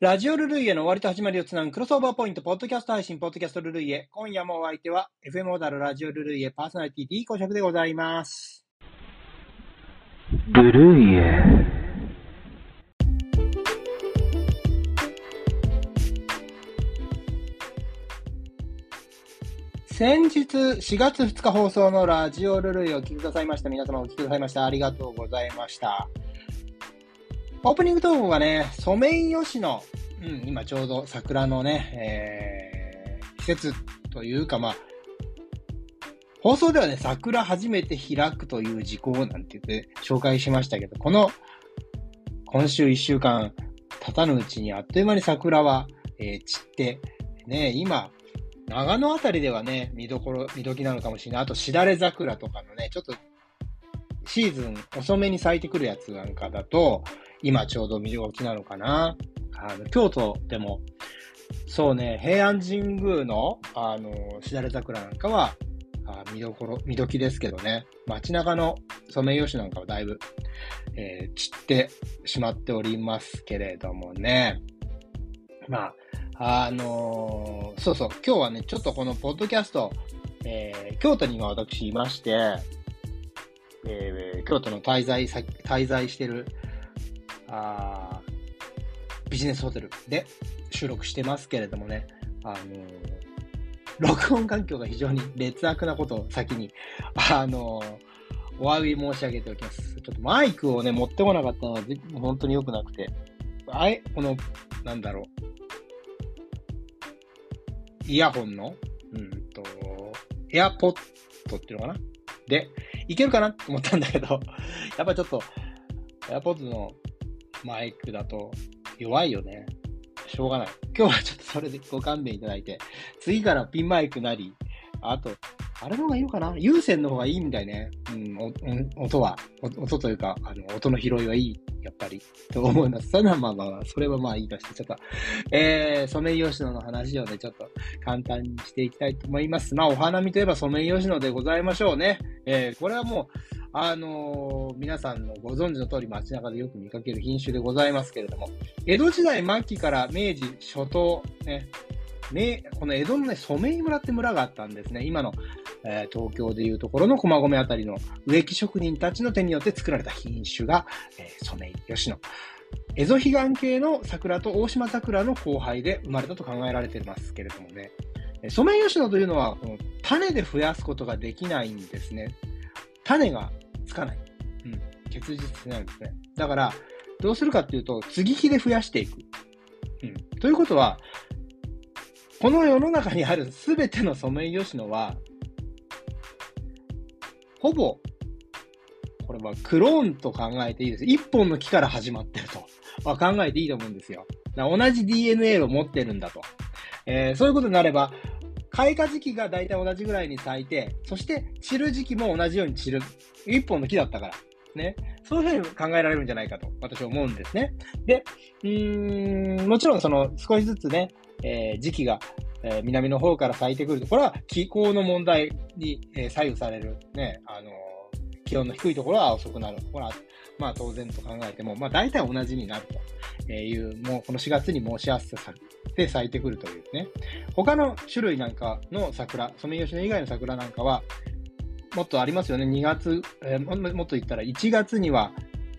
ラジオルルイエの終わりと始まりをつなぐクロスオーバーポイント、ポッドキャスト配信、ポッドキャストルルイエ。今夜もお相手は、FM オーダルラジオルルイエパーソナリティ D 公爵でございます。ルルイエ。先日、4月2日放送のラジオルルイエをお聞きくださいました。皆様お聞きくださいました。ありがとうございました。オープニングトークがね、ソメイヨシノ。うん、今ちょうど桜のね、えー、季節というか、まあ、放送ではね、桜初めて開くという事項なんて言って紹介しましたけど、この今週1週間経たぬうちにあっという間に桜は、えー散って、ね、今、長野あたりではね、見どころ、見どきなのかもしれない。あと、しだれ桜とかのね、ちょっと、シーズン遅めに咲いてくるやつなんかだと、今ちょうど見どきなのかな。あの、京都でも、そうね、平安神宮の、あの、しだれ桜なんかは、あ見どころ、見どきですけどね、街中のソメイヨシノなんかはだいぶ、えー散ってしまっておりますけれどもね。まあ、あのーそうそう、今日はね、ちょっとこのポッドキャスト、えー京都に今私いまして、えー京都の滞在先、滞在してる、あビジネスホテルで収録してますけれどもね、あのー録音環境が非常に劣悪なことを先に、あのーお詫び申し上げておきます。ちょっとマイクをね、持ってこなかったのは本当に良くなくて、あえ、この、なんだろう、イヤホンの、うんと、エアポッドっていうのかな？で、いけるかな？と思ったんだけど、やっぱちょっと、エアポッドのマイクだと弱いよね。しょうがない。今日はちょっとそれでご勘弁いただいて、次からピンマイクなり、あと、あれの方がいいのかな？有線の方がいいみたいね。うん、音は、音というか、あの、音の拾いはいい、やっぱり、と思います。それはまあまあまあ、それはまあいいとして、ちょっと、えー、ソメイヨシノの話をね、ちょっと簡単にしていきたいと思います。まあ、お花見といえばソメイヨシノでございましょうね。えー、これはもう、あのー皆さんのご存知の通り街中でよく見かける品種でございますけれども、江戸時代末期から明治初頭、ね、ね、この江戸のね、染井村って村があったんですね。今の、えー東京でいうところの駒込あたりの植木職人たちの手によって作られた品種が、えー、染井吉野。蝦夷彼岸系の桜と大島桜の交配で生まれたと考えられていますけれどもね。ソメイヨシノというのは、種で増やすことができないんですね。種がつかない。うん。結実しないんですね。だから、どうするかっていうと、継ぎ木で増やしていく。うん。ということは、この世の中にあるすべてのソメイヨシノは、ほぼ、これはクローンと考えていいです。一本の木から始まってると、まあ考えていいと思うんですよ。同じ DNA を持ってるんだと。えーそういうことになれば、開花時期が大体同じぐらいに咲いて、そして散る時期も同じように散る。一本の木だったから。ね。そういうふうに考えられるんじゃないかと、私は思うんですね。で、うーん、もちろんその少しずつね、えー時期が、えー南の方から咲いてくると。これは気候の問題に、えー左右される。ね、あの気温の低いところは遅くなる。これ、まあ当然と考えても、まあ大体同じになるという、もうこの4月に申し合わせて咲いてくるというね。他の種類なんかの桜、ソメイヨシノ以外の桜なんかは、もっとありますよね。2月、えーもっと言ったら1月には、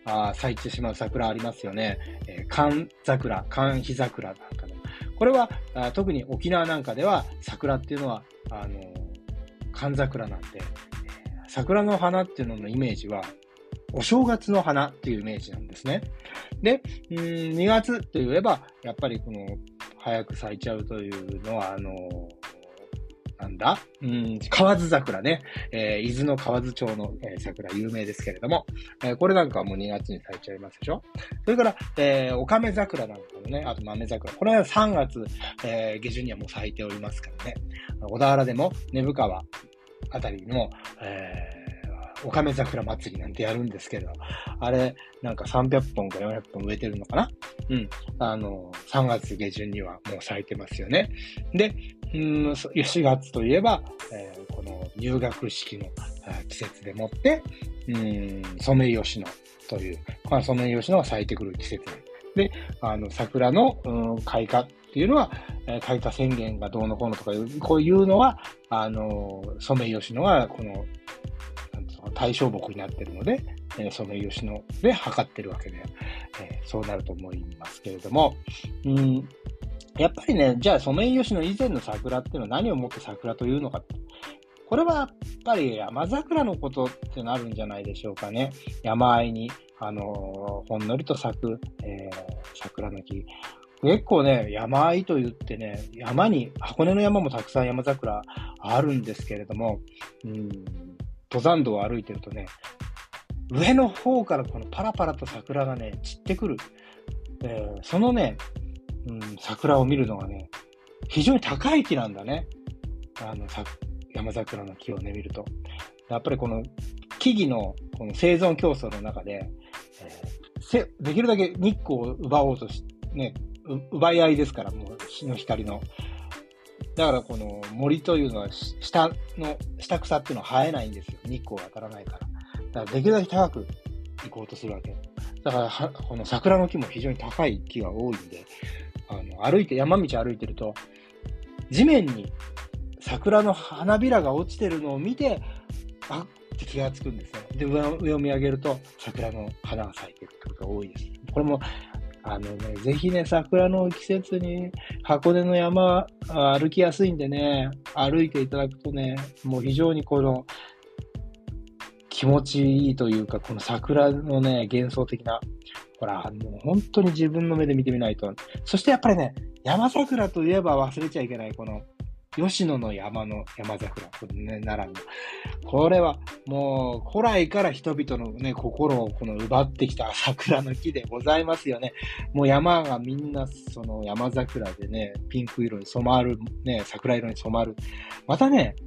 あ咲いてしまう桜ありますよね。えー、寒桜、寒日桜なんかの。これはあ特に沖縄なんかでは桜っていうのは、あのー寒桜なんで、桜の花っていうののイメージは、お正月の花っていうイメージなんですね。で、うん2月といえば、やっぱりこの、早く咲いちゃうというのは、あのなんだ？うん、河津桜ね。えー伊豆の河津町の、えー桜有名ですけれども、えーこれなんかはもう2月に咲いちゃいますでしょ？それから、えー、オカメ桜なんかもね、あと豆桜。これは3月、えー下旬にはもう咲いておりますからね。小田原でも根府川あたりにも、えーオカメ桜祭りなんてやるんですけど、あれ、なんか300本か400本植えてるのかな？うん。あの、3月下旬にはもう咲いてますよね。で、うん、そ4月といえば、えーこの入学式の季節でもって、うん、ソメイヨシノという、このソメイヨシノが咲いてくる季節で、あの、桜の、うん、開花っていうのは、えー、開花宣言がどうのこうのとかいう、こういうのは、あの、ソメイヨシノは、この、対象木になってるので、えー、ソメイヨシノで測ってるわけで、えー、そうなると思いますけれども、うん、やっぱりね、じゃあソメイヨシノ以前の桜っていうのは何をもって桜というのかこれはやっぱり山桜のことってなるんじゃないでしょうかね。山あいに、あのー、ほんのりと咲く、え、桜の木。結構ね、山あいと言ってね、山に、箱根の山もたくさん山桜あるんですけれども、うん、登山道を歩いてるとね、上の方からこのパラパラと桜がね、散ってくる。えー、そのね、うん、桜を見るのがね、非常に高い木なんだね。あの、山桜の木をね、見ると。やっぱりこの木々のこの生存競争の中で、えー、できるだけ日光を奪おうとし、ね、奪い合いですから、もう日の光の。だからこの森というのは下の、下草っていうのは生えないんですよ。日光が当たらないから。だからできるだけ高く行こうとするわけ。だから、この桜の木も非常に高い木が多いんで、あの、歩いて、山道歩いてると、地面に桜の花びらが落ちてるのを見て、あって気がつくんですよ。で、上を見上げると、桜の花が咲いてるってことが多いです。これも、あのね、ぜひね、桜の季節に箱根の山歩きやすいんでね、歩いていただくとね、もう非常にこの気持ちいいというか、この桜のね、幻想的な、ほら、もう本当に自分の目で見てみないと。そしてやっぱりね、山桜といえば忘れちゃいけない、この吉野の山の山桜、これね、奈良の。これはもう古来から人々のね、心をこの奪ってきた桜の木でございますよね。もう山がみんなその山桜でね、ピンク色に染まる、ね、桜色に染まる。またね、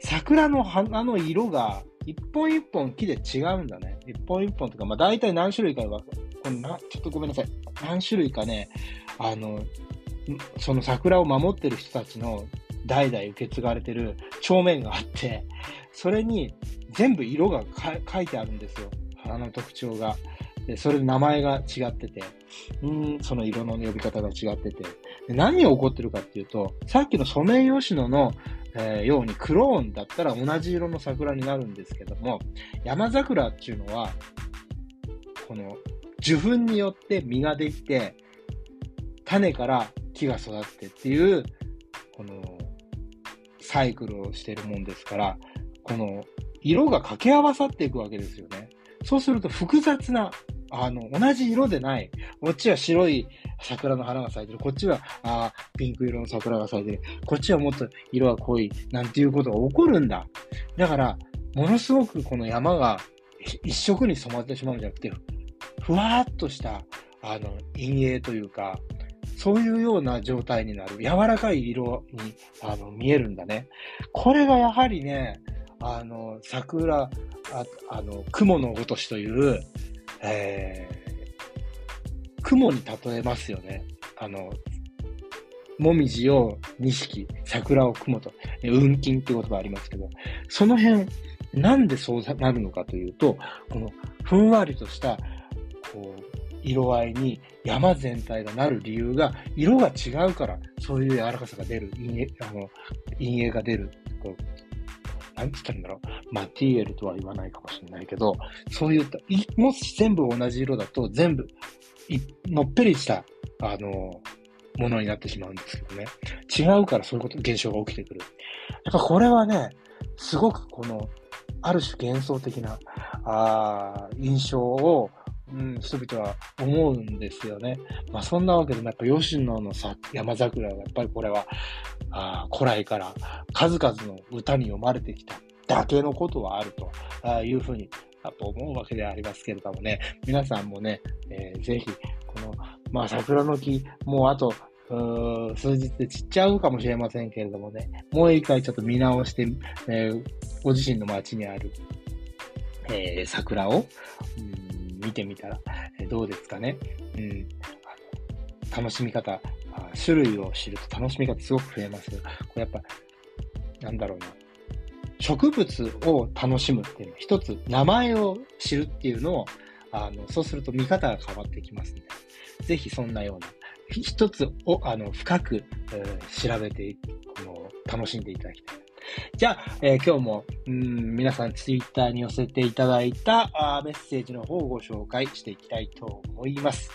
桜の花の色が一本一本木で違うんだね。一本一本とか、まあ大体何種類かは、これな、ちょっとごめんなさい。何種類かね、あの、その桜を守ってる人たちの代々受け継がれてる帳面があって、それに全部色が書いてあるんですよ。花の特徴が。で、それで名前が違ってて、うん、その色の呼び方が違ってて。で何が起こってるかっていうと、さっきのソメイヨシノの、えー、ようにクローンだったら同じ色の桜になるんですけども、山桜っていうのは、この受粉によって実ができて、種から木が育ってっていう、このサイクルをしてるもんですから、この色が掛け合わさっていくわけですよね。そうすると複雑な、あの、同じ色でない。こっちは白い桜の花が咲いてる。こっちは、あピンク色の桜が咲いてる。こっちはもっと色が濃い。なんていうことが起こるんだ。だから、ものすごくこの山が一色に染まってしまうんじゃなくて、ふわーっとした、あの、陰影というか、そういうような状態になる。柔らかい色にあの見えるんだね。これがやはりね、あの、桜、ああの、雲のごとしという、えー、雲に例えますよね。あの、もみじを錦、桜を雲と、雲金って言葉ありますけど、その辺、なんでそうなるのかというと、このふんわりとした、色合いに山全体がなる理由が、色が違うから、そういう柔らかさが出る、陰影あの陰影が出る。こうなんつったらいいんだろう。マティエルとは言わないかもしれないけど、そういった、もし全部同じ色だと、全部、のっぺりした、あの、ものになってしまうんですけどね。違うからそういうこと、現象が起きてくる。やっぱこれはね、すごくこの、ある種幻想的な、あ印象をうん、人々は思うんですよね。まあそんなわけでやっぱ吉野のさ山桜はやっぱりこれはあ古来から数々の歌に読まれてきただけのことはあるというふうにやっぱ思うわけでありますけれどもね、皆さんもね、えー、ぜひこの、まあ桜の木、もうあとう数日で散っちゃうかもしれませんけれどもね、もう一回ちょっと見直して、えー、ご自身の街にある、えー、桜を、うん見てみたら、どうですかね。うん。楽しみ方、種類を知ると楽しみ方すごく増えます。これやっぱ、なんだろうな。植物を楽しむっていうのは、一つ名前を知るっていうのを、あの、そうすると見方が変わってきますね。ぜひそんなような、一つを、あの、深く、えー、調べて、この、楽しんでいただきたい。じゃあ、えー、今日も、うん、皆さんツイッターに寄せていただいたあメッセージの方をご紹介していきたいと思います。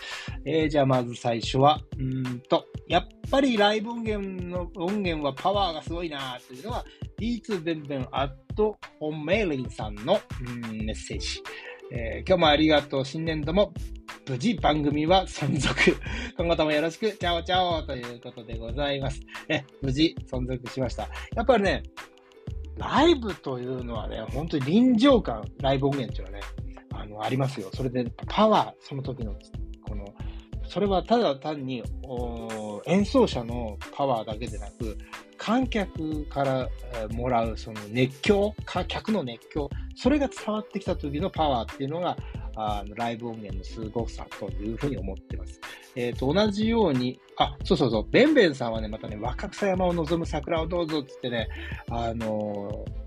えー、じゃあまず最初は、うんと、やっぱりライブ音源の音源はパワーがすごいなというのは、D2 ベンベンアットホンメイリンさんの、うん、メッセージ。えー、今日もありがとう。新年度も無事番組は存続。今後ともよろしく、チャオチャオということでございます。え、無事存続しました。やっぱりね、ライブというのはね、本当に臨場感、ライブ音源っていうのはね、あの、ありますよ。それでパワー、その時の、この、それはただ単に演奏者のパワーだけでなく、観客からもらうその熱狂、客の熱狂、それが伝わってきた時のパワーっていうのが、あのライブ音源のすごさというふうに思ってます。えっ、ー、と、同じように、あ、そうそうそう、ベンベンさんはね、またね、若草山を望む桜をどうぞってってね、あのー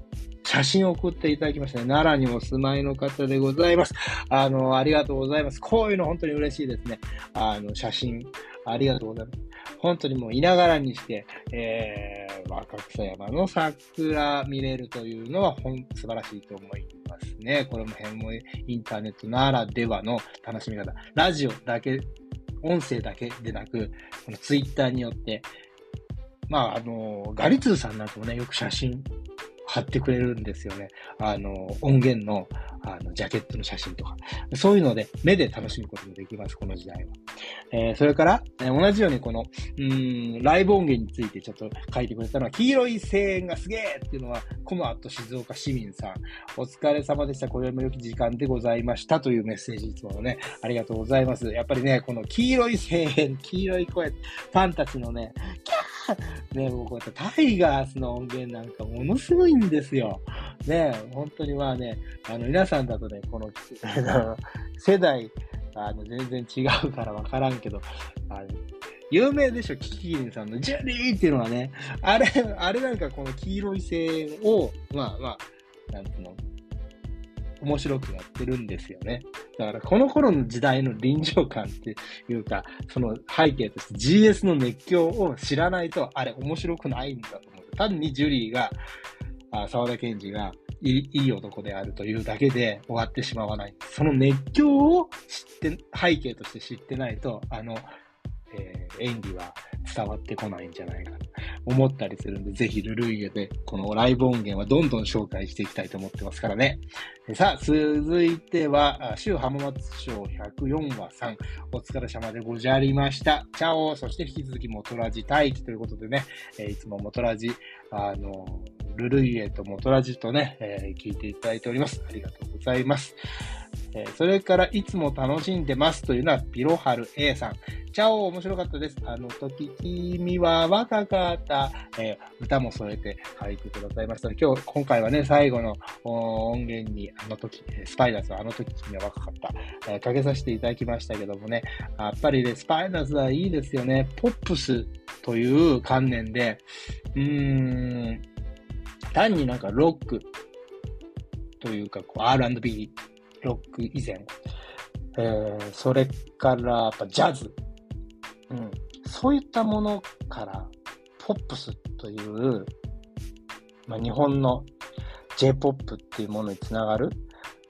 写真を送っていただきましたね。奈良にも住まいの方でございます。あの、ありがとうございます。こういうの本当に嬉しいですね。あの、写真、ありがとうございます。本当にもういながらにして、えー、若草山の桜見れるというのは、本、素晴らしいと思いますね。これも辺もインターネットならではの楽しみ方。ラジオだけ、音声だけでなく、このツイッターによって、まあ、あの、ガリツーさんなんかもね、よく写真貼ってくれるんですよね。あの、音源の、あの、ジャケットの写真とか。そういうので、目で楽しむこともできます、この時代は。えー、それから、えー、同じようにこの、うん、ライブ音源についてちょっと書いてくれたのは、黄色い声援がすげえっていうのは、コマと静岡市民さん。お疲れ様でした。これも良き時間でございました。というメッセージいつものね、ありがとうございます。やっぱりね、この黄色い声援、黄色い声、ファンたちのね、キャーね、もうこうやってタイガースの音源なんかものすごいんですよ。ね、本当にまあね、あの、皆さんだとね、この、世代、あの、全然違うからわからんけど、あの、有名でしょ、キキキリンさんのジュリーっていうのはね、あれ、あれなんかこの黄色い線を、まあまあ、なんていうの、面白くやってるんですよね。だからこの頃の時代の臨場感っていうか、その背景として GS の熱狂を知らないと、あれ面白くないんだと思う。単にジュリーが、あ沢田研二がいい男であるというだけで終わってしまわない。その熱狂を知って、背景として知ってないと、あの、えー、演技は伝わってこないんじゃないか思ったりするんで、ぜひルルイエでこのライブ音源はどんどん紹介していきたいと思ってますからね。さあ、続いては、週浜松賞104話3、お疲れ様でござりました。チャオそして引き続きモトラジ待機ということでね、え、いつもモトラジ、あの、ルルイエとモトラジとね、えー、聞いていただいております。ありがとうございます。えー、それから、いつも楽しんでますというのは、ピロハル A さん。チャオ面白かったです。あの時、君は若かった。えー、歌も添えて書いてくださいました。今日、今回はね、最後の音源に、あの時、スパイダースはあの時君は若かった。えー、かけさせていただきましたけどもね、やっぱりね、スパイダースはいいですよね。ポップスという観念で、うーん、単になんかロックというか、こう R&B ロック以前、えー、それからやっぱジャズ、うん、そういったものからポップスという、まあ、日本の J-POP っていうものにつながる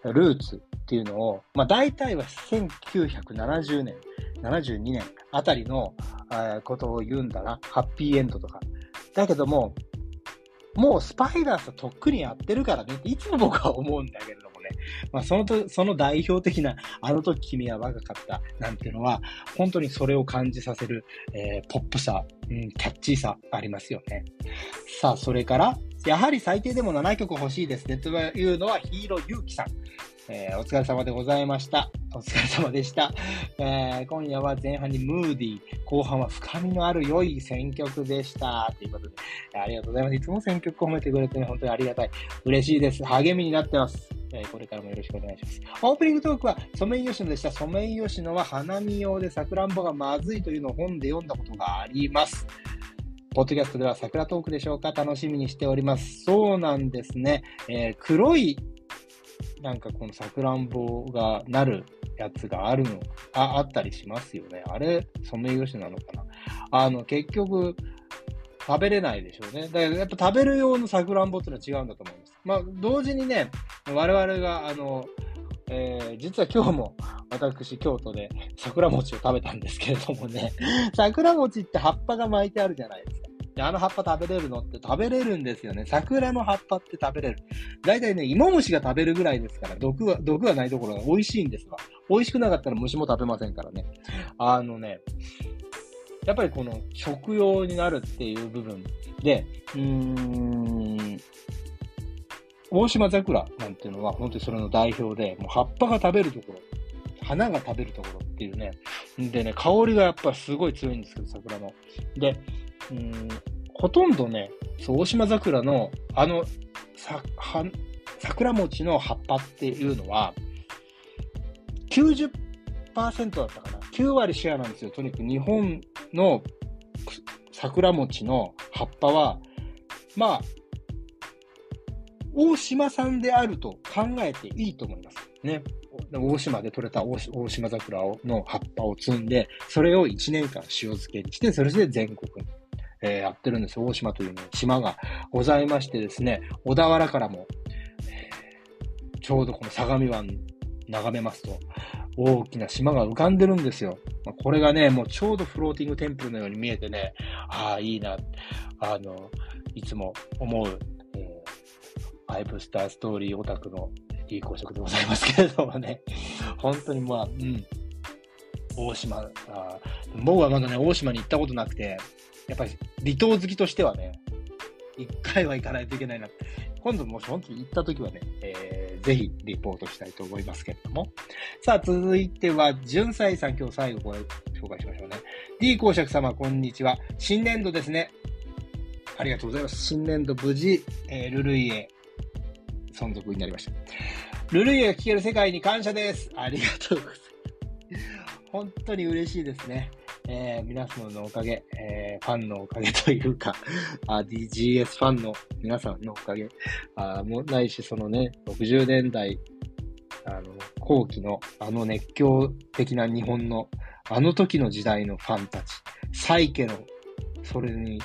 ルーツっていうのを、まあ、大体は1970年、72年あたりの、ことを言うんだな。ハッピーエンドとか。だけども、もうスパイダースはとっくにやってるからねっていつも僕は思うんだけれどもね。まあそのと、その代表的な、あの時君は若かったなんていうのは、本当にそれを感じさせる、えー、ポップさ、うん、キャッチーさありますよね。さあ、それから、やはり最低でも7曲欲しいですねというのはヒーローゆうきさん。えー、お疲れ様でございました。お疲れ様でした。えー、今夜は前半にムーディー、後半は深みのある良い選曲でした。ということで、ありがとうございます。いつも選曲褒めてくれてね、本当にありがたい。嬉しいです。励みになってます。えー、これからもよろしくお願いします。オープニングトークはソメイヨシノでした。ソメイヨシノは花見用でサクランボがまずいというのを本で読んだことがあります。ポッドキャストでは桜トークでしょうか楽しみにしております。そうなんですね。えー、黒いなんかこのさくらんぼがなるやつがあるの、あ、あったりしますよね。あれ、ソメイヨシノなのかな。あの、結局、食べれないでしょうね。だからやっぱ食べる用のさくらんぼってのは違うんだと思います。まあ、同時にね、我々が、あの、えー、実は今日も私、京都で桜餅を食べたんですけれどもね、桜餅って葉っぱが巻いてあるじゃないですか。で、あの葉っぱ食べれるのって食べれるんですよね。桜の葉っぱって食べれる。だいたいね、芋虫が食べるぐらいですから、毒は、毒はないところが美味しいんですが、美味しくなかったら虫も食べませんからね。あのね、やっぱりこの食用になるっていう部分で、うーん、大島桜なんていうのは本当にそれの代表で、もう葉っぱが食べるところ、花が食べるところっていうね。でね、香りがやっぱすごい強いんですけど、桜の。で、うん、ほとんどね、そう、大島桜の、あの、さ、は、桜餅の葉っぱっていうのは、90%だったかな。9割シェアなんですよ。とにかく日本の桜餅の葉っぱは、まあ、大島産であると考えていいと思います。ね。大島で採れた大島桜の葉っぱを摘んで、それを1年間塩漬けにして、それで全国に、えー、やってるんです。大島という、ね、島がございましてですね、小田原からも、えー、ちょうどこの相模湾眺めますと、大きな島が浮かんでるんですよ。これがね、もうちょうどフローティングテンプルのように見えてね、ああ、いいな、あの、いつも思う、えー、ファイブスターストーリーオタクのいい公職でございますけれどもね、本当にまあ、うん、大島、あ僕はまだね、大島に行ったことなくて、やっぱり離島好きとしてはね、一回は行かないといけないな。今度もし本当に行った時はね、えーぜひリポートしたいと思いますけれども。さあ、続いては、純才さん、今日最後ご紹介しましょうね。D 公爵様、こんにちは。新年度ですね。ありがとうございます。新年度無事、えー、ルルイエ、存続になりました。ルルイエが聞ける世界に感謝です。ありがとうございます。本当に嬉しいですね。えー、皆様のおかげ、えー、ファンのおかげというか、あ DGS ファンの皆さんのおかげ、あもないし、そのね、60年代、あの、後期のあの熱狂的な日本の、あの時の時代のファンたち、サイケの、それに、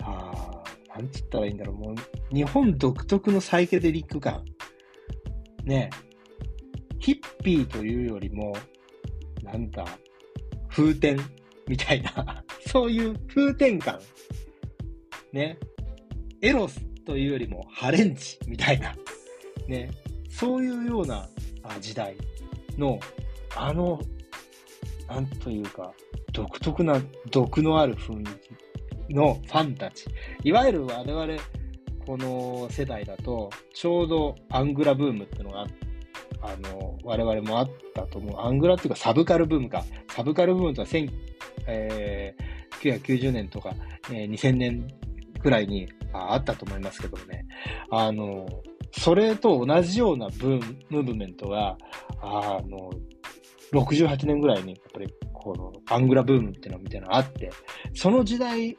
あなんつったらいいんだろう、もう、日本独特のサイケデリック感。ね、ヒッピーというよりも、なんだ、風天みたいな、そういう風天感。ね。エロスというよりもハレンチみたいな、ね。そういうような時代の、あの、なんというか、独特な、毒のある雰囲気のファンたち。いわゆる我々、この世代だと、ちょうどアングラブームってのがあっ、あの、我々もあったと思う。アングラっていうかサブカルブームか。サブカルブームとはえー、990年とか、えー、2000年くらいにあったと思いますけどもね、あの、それと同じようなブーム、ムーブメントが、あの、68年ぐらいに、やっぱり、この、アングラブームっていうのみたいなのがあって、その時代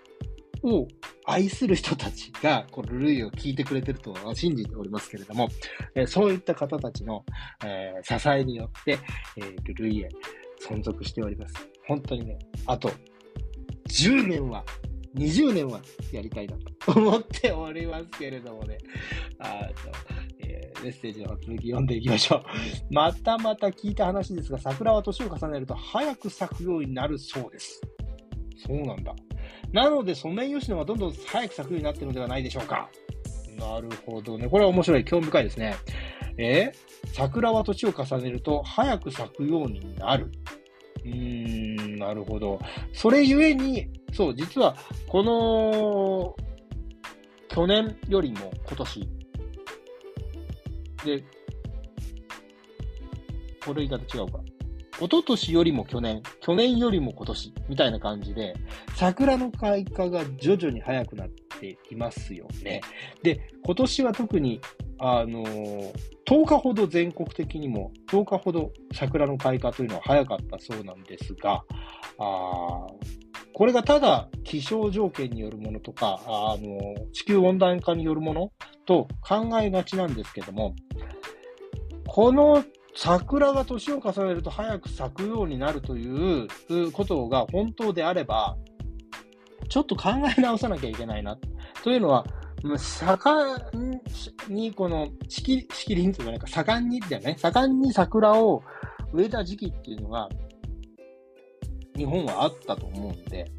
を愛する人たちが、このルイを聞いてくれてると信じておりますけれども、え、そういった方たちの、えー、支えによって、えー、ルイへ存続しております。本当にね、あと、10年は、20年はやりたいなと思っておりますけれどもね。あと、え、メッセージの続き読んでいきましょう。またまた聞いた話ですが、桜は年を重ねると早く咲くようになるそうです。そうなんだ。なので、ソメイヨシノはどんどん早く咲くようになってるのではないでしょうか。なるほどね。これは面白い。興味深いですね。え、桜は年を重ねると早く咲くようになる。うーん、なるほど。それゆえに、そう、実は、この、去年よりも今年。で、これ言い方違うか。一昨年よりも去年、去年よりも今年、みたいな感じで、桜の開花が徐々に早くなっていますよね。で、今年は特に、あのー、10日ほど全国的にも、10日ほど桜の開花というのは早かったそうなんですが、あこれがただ気象条件によるものとか、あの、地球温暖化によるものと考えがちなんですけども、この桜が年を重ねると早く咲くようになるということが本当であれば、ちょっと考え直さなきゃいけないな。というのは、盛んに、この、しき、しきりんというか、盛んにだよね。盛んに桜を植えた時期っていうのが、日本はあったと思うんで、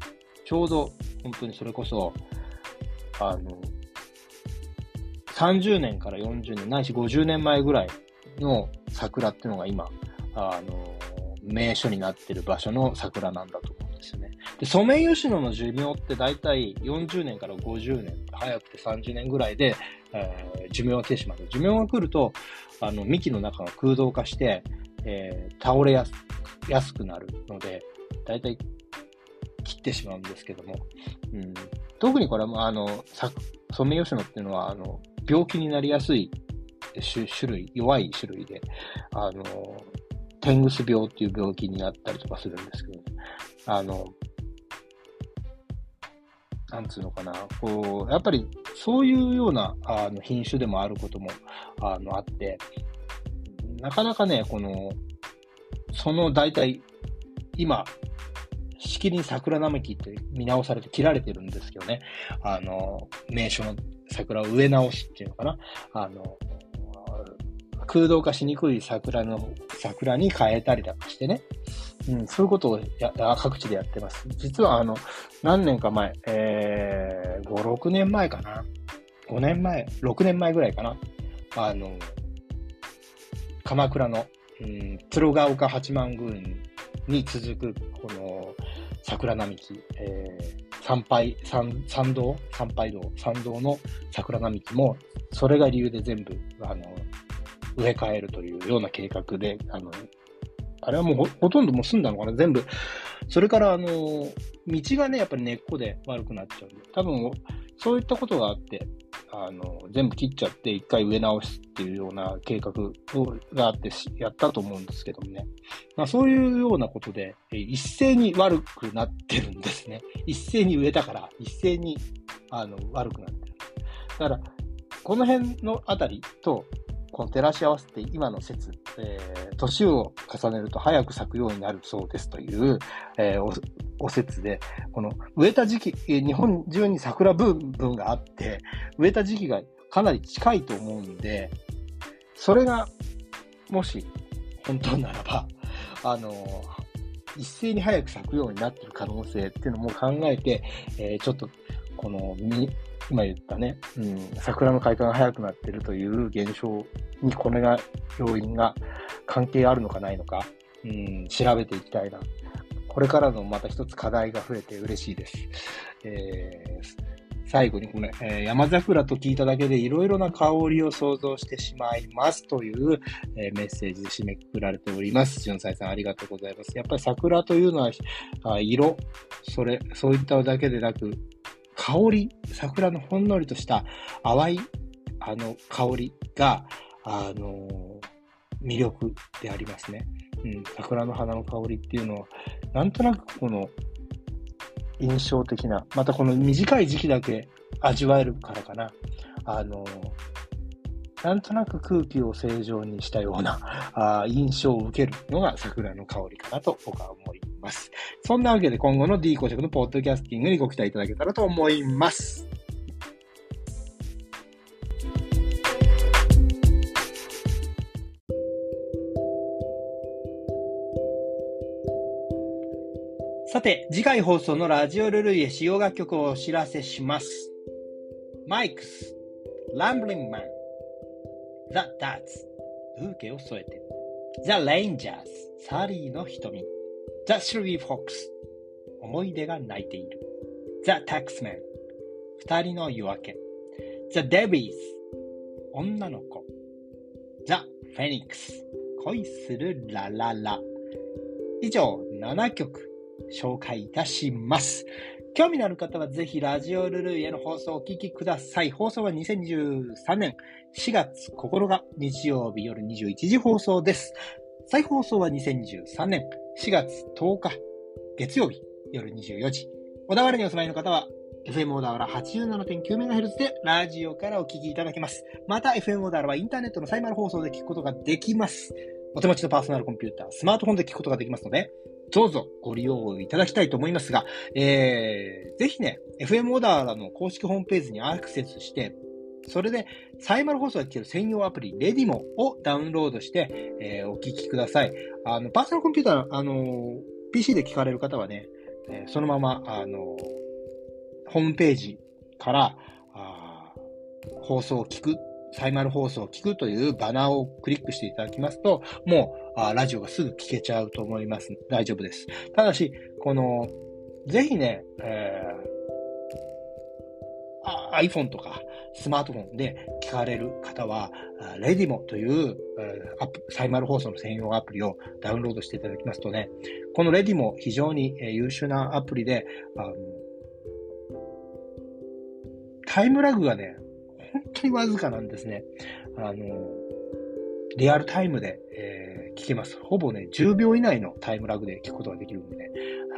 ちょうど、本当にそれこそ、あの、30年から40年、ないし50年前ぐらいの桜っていうのが今、あの、名所になってる場所の桜なんだとですよね。で、ソメイヨシノの寿命って大体40年から50年、早くて30年ぐらいで、えー、寿命が来てしまう。寿命が来ると、あの、幹の中が空洞化して、えー、倒れやすやすくなるので、大体切ってしまうんですけども、うん、特にこれは、あの、ソメイヨシノっていうのは、あの、病気になりやすい種類、弱い種類で、あの、天狗病っていう病気になったりとかするんですけど、あの、なんつうのかな、こう、やっぱりそういうようなあの品種でもあることもあのあって、なかなかね、この、その大体、今、しきりに桜並木って見直されて切られてるんですけどね、あの、名所の桜を植え直しっていうのかな、あの、空洞化しにくい桜の、桜に変えたりだとかしてね。うん、そういうことをや各地でやってます。実はあの、何年か前、えー、5、6年前かな。5年前、6年前ぐらいかな。あの、鎌倉の、うん、鶴岡八幡宮に続く、この、桜並木、えー、参拝、参、参道？参拝道？参道の桜並木も、それが理由で全部、あの、植え替えるというような計画で、あの、あれはもうほほとんどもう済んだのかな？全部。それから、あの、道がね、やっぱり根っこで悪くなっちゃうんで、多分、そういったことがあって、あの、全部切っちゃって一回植え直すっていうような計画があってやったと思うんですけどもね。まあそういうようなことで、一斉に悪くなってるんですね。一斉に植えたから、一斉に、あの、悪くなってる。だから、この辺のあたりと、この照らし合わせて今の説、えー、年を重ねると早く咲くようになるそうですという、えー、お説で、この植えた時期、日本中に桜ブームがあって、植えた時期がかなり近いと思うんで、それが、もし本当ならば、あの、一斉に早く咲くようになってる可能性っていうのも考えて、えー、ちょっと、この、今言ったね、うん、桜の開花が早くなってるという現象にこれが、要因が関係あるのかないのか、うん、調べていきたいな。これからのまた一つ課題が増えて嬉しいです。えー、最後にこれ、えー、山桜と聞いただけでいろいろな香りを想像してしまいますという、えー、メッセージで締めくくられております。純才さんありがとうございます。やっぱり桜というのは、あ色、それ、そういっただけでなく、香り、桜のほんのりとした淡い、あの、香りが、あの魅力でありますね。うん、桜の花の香りっていうのは、なんとなくこの、印象的な、またこの短い時期だけ味わえるからかな。あのなんとなく空気を正常にしたような あ印象を受けるのが桜の香りかなと僕は思います。そんなわけで今後の D 公職のポッドキャスティングにご期待いただけたらと思います。さて、次回放送のラジオルルイエ使用楽曲をお知らせします。マイクス、ランブリングマン、The Duds. ブーケを添えて。The Rangers. サリーの瞳。The Three Fox. 思い出が泣いている。The Taxman. 二人の夜明け。The Devies 女の子。The Phoenix. 恋するラララ。以上7曲。紹介いたします。興味のある方はぜひラジオルルイへの放送をお聞きください。放送は2023年4月9日日曜日夜21時放送です。再放送は2023年4月10日月曜日夜24時。小田原にお住まいの方は FM 小田原 87.9MHz でラジオからお聞きいただけます。また FM 小田原はインターネットのサイマル放送で聞くことができます。お手持ちのパーソナルコンピューター、スマートフォンで聞くことができますので、どうぞご利用いただきたいと思いますが、えー、ぜひね、FM オーダーの公式ホームページにアクセスして、それで、サイマル放送が聞ける専用アプリ、レディモをダウンロードして、えー、お聞きください。あの、パーソナルコンピューター、あの、PC で聞かれる方はね、えー、そのまま、あの、ホームページから、あ放送を聞く、サイマル放送を聞くというバナーをクリックしていただきますと、もう、あラジオがすぐ聞けちゃうと思います。大丈夫です。ただし、この、ぜひね、えー、iPhone とか、スマートフォンで聞かれる方は、レディモというえアップサイマル放送の専用アプリをダウンロードしていただきますとね、このレディモ非常に優秀なアプリで、あタイムラグがね、本当にわずかなんですね。あの、リアルタイムで、えー、聞けます。ほぼね、10秒以内のタイムラグで聞くことができるんでね、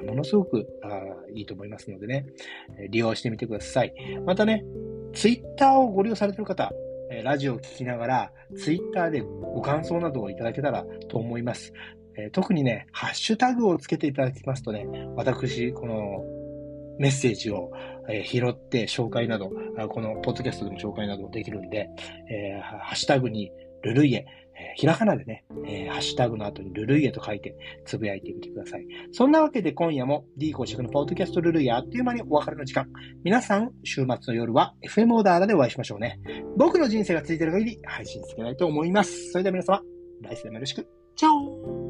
ものすごくあいいと思いますのでね、利用してみてください。またね、ツイッターをご利用されてる方、ラジオを聞きながら、ツイッターでご感想などをいただけたらと思います。え特にね、ハッシュタグをつけていただきますとね、私、このメッセージを、え拾って紹介など、このポッドキャストでも紹介などできるんで、えー、ハッシュタグにルルイエ、えー、ひらがなでね、えー、ハッシュタグの後にルルイエと書いてつぶやいてみてください。そんなわけで今夜も D 公式のポッドキャストルルイエあっという間にお別れの時間。皆さん、週末の夜は FM オーダーでお会いしましょうね。僕の人生がついてる限り配信続けないと思います。それでは皆様、来世もよろしく。チャオ